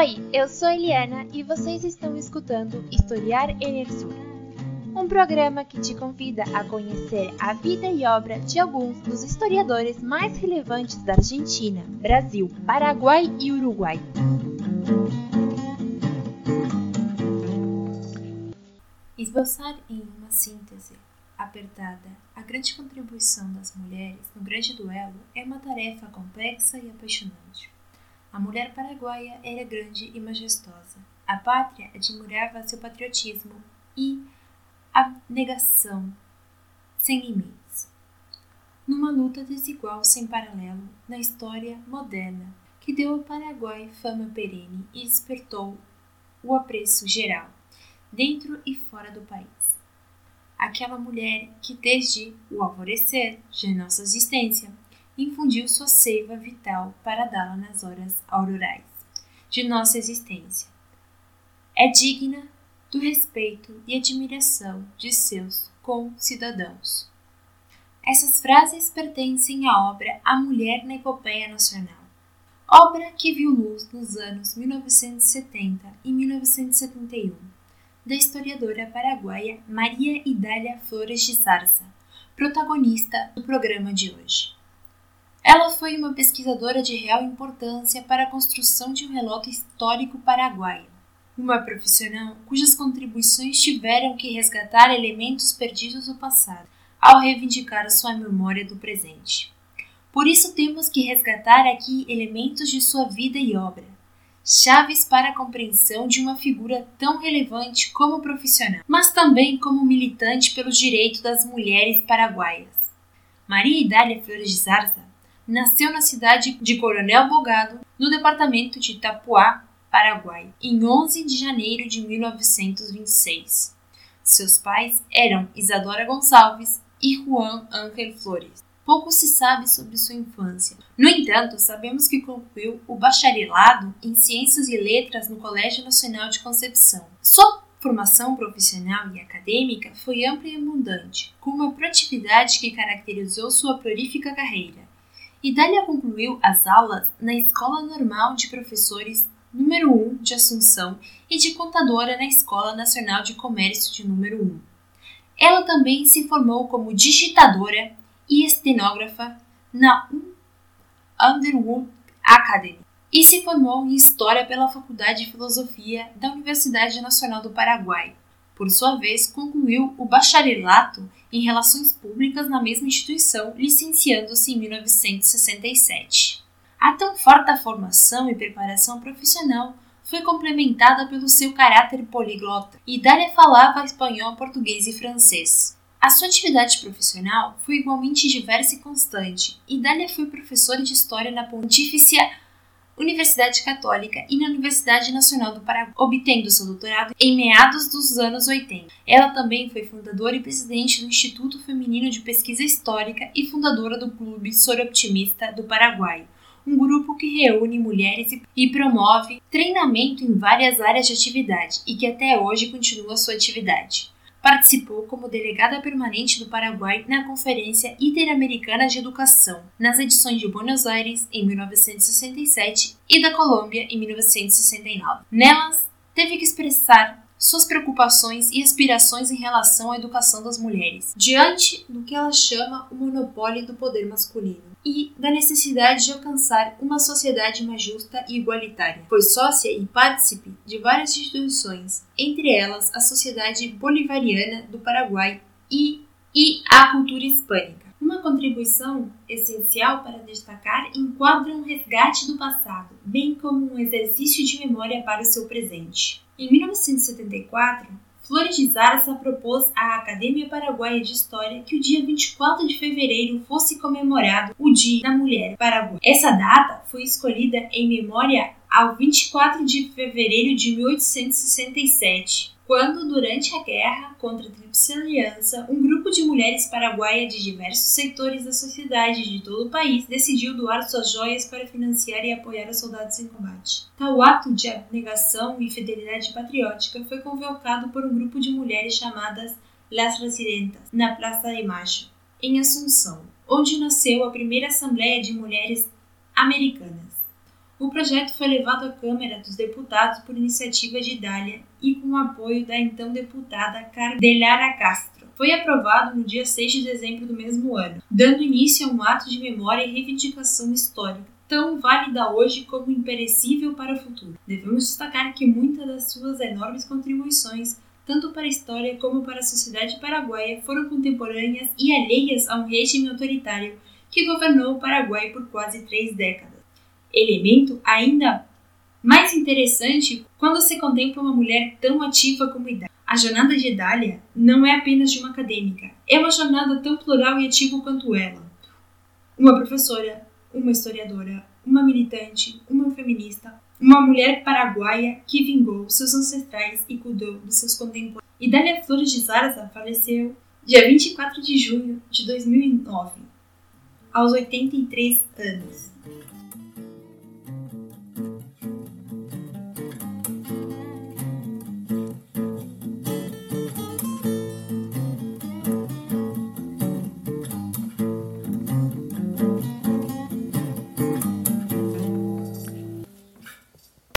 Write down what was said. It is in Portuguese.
Oi, eu sou Eliana e vocês estão escutando Historiar Enersur, um programa que te convida a conhecer a vida e obra de alguns dos historiadores mais relevantes da Argentina, Brasil, Paraguai e Uruguai. Esboçar em uma síntese apertada a grande contribuição das mulheres no grande duelo é uma tarefa complexa e apaixonante. A mulher paraguaia era grande e majestosa. A pátria admirava seu patriotismo e abnegação sem limites. Numa luta desigual sem paralelo na história moderna, que deu ao Paraguai fama perene e despertou o apreço geral, dentro e fora do país. Aquela mulher que, desde o alvorecer de nossa existência, infundiu sua seiva vital para dá-la nas horas aurorais de nossa existência. É digna do respeito e admiração de seus concidadãos. Essas frases pertencem à obra A Mulher na Epopeia Nacional, obra que viu luz nos anos 1970 e 1971, da historiadora paraguaia Maria Idália Flores de Zarza, protagonista do programa de hoje. Ela foi uma pesquisadora de real importância para a construção de um relato histórico paraguaio, uma profissional cujas contribuições tiveram que resgatar elementos perdidos do passado ao reivindicar sua memória do presente. Por isso temos que resgatar aqui elementos de sua vida e obra, chaves para a compreensão de uma figura tão relevante como profissional, mas também como militante pelos direitos das mulheres paraguaias. Maria Idália Flores de Zarza nasceu na cidade de Coronel Bogado, no departamento de Itapuá, Paraguai, em 11 de janeiro de 1926. Seus pais eram Isadora Gonçalves e Juan Ángel Flores. Pouco se sabe sobre sua infância. No entanto, sabemos que concluiu o bacharelado em Ciências e Letras no Colégio Nacional de Concepção. Sua formação profissional e acadêmica foi ampla e abundante, com uma proatividade que caracterizou sua prolífica carreira. Idália concluiu as aulas na Escola Normal de Professores número 1 de Assunção e de contadora na Escola Nacional de Comércio de número 1. Ela também se formou como digitadora e estenógrafa na Underwood Academy e se formou em História pela Faculdade de Filosofia da Universidade Nacional do Paraguai. Por sua vez, concluiu o bacharelato em Relações Públicas na mesma instituição, licenciando-se em 1967. A tão farta formação e preparação profissional foi complementada pelo seu caráter poliglota, e Dália falava espanhol, português e francês. A sua atividade profissional foi igualmente diversa e constante, e Dália foi professora de História na Pontifícia Universidade Católica e na Universidade Nacional do Paraguai, obtendo seu doutorado em meados dos anos 80. Ela também foi fundadora e presidente do Instituto Feminino de Pesquisa Histórica e fundadora do Clube Soroptimista do Paraguai, um grupo que reúne mulheres e promove treinamento em várias áreas de atividade e que até hoje continua sua atividade. Participou como delegada permanente do Paraguai na Conferência Interamericana de Educação, nas edições de Buenos Aires em 1967 e da Colômbia em 1969. Nelas, teve que expressar suas preocupações e aspirações em relação à educação das mulheres, diante do que ela chama o monopólio do poder masculino e da necessidade de alcançar uma sociedade mais justa e igualitária. Foi sócia e partícipe de várias instituições, entre elas a Sociedade Bolivariana do Paraguai e, e a Cultura Hispânica. Uma contribuição essencial para destacar enquadra um resgate do passado, bem como um exercício de memória para o seu presente. Em 1974, Flores de Zarza propôs à Academia Paraguaia de História que o dia 24 de fevereiro fosse comemorado o Dia da Mulher Paraguaia. Essa data foi escolhida em memória ao 24 de fevereiro de 1867, quando, durante a guerra contra a Tríplice Aliança, um grupo de mulheres paraguaias de diversos setores da sociedade de todo o país decidiu doar suas joias para financiar e apoiar os soldados em combate. Tal ato de abnegação e fidelidade patriótica foi convocado por um grupo de mulheres chamadas Las Residentas, na Praça de Macho, em Assunção, onde nasceu a primeira Assembleia de Mulheres Americanas. O projeto foi levado à Câmara dos Deputados por iniciativa de Dália e com o apoio da então deputada Cardelara Castro. Foi aprovado no dia 6 de dezembro do mesmo ano, dando início a um ato de memória e reivindicação histórica tão válida hoje como imperecível para o futuro. Devemos destacar que muitas das suas enormes contribuições, tanto para a história como para a sociedade paraguaia, foram contemporâneas e alheias a um regime autoritário que governou o Paraguai por quase três décadas. Elemento ainda mais interessante quando se contempla uma mulher tão ativa como Idália. A jornada de Idália não é apenas de uma acadêmica, é uma jornada tão plural e ativa quanto ela. Uma professora, uma historiadora, uma militante, uma feminista, uma mulher paraguaia que vingou seus ancestrais e cuidou dos seus contemporâneos. Idália Flores de Zarza faleceu dia 24 de junho de 2009, aos 83 anos.